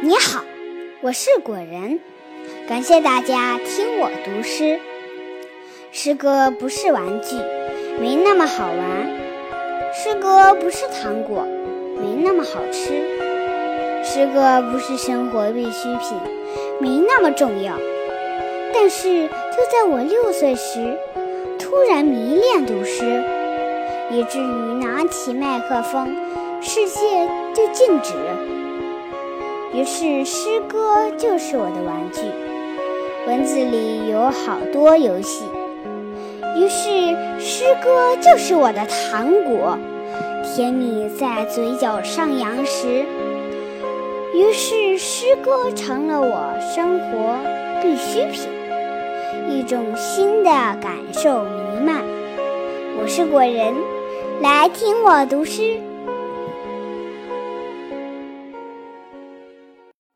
你好，我是果仁，感谢大家听我读诗。诗歌不是玩具，没那么好玩；诗歌不是糖果，没那么好吃；诗歌不是生活必需品，没那么重要。但是就在我六岁时，突然迷恋读诗，以至于拿起麦克风，世界就静止。于是，诗歌就是我的玩具，文字里有好多游戏。于是，诗歌就是我的糖果，甜蜜在嘴角上扬时。于是，诗歌成了我生活必需品，一种新的感受弥漫。我是果仁，来听我读诗。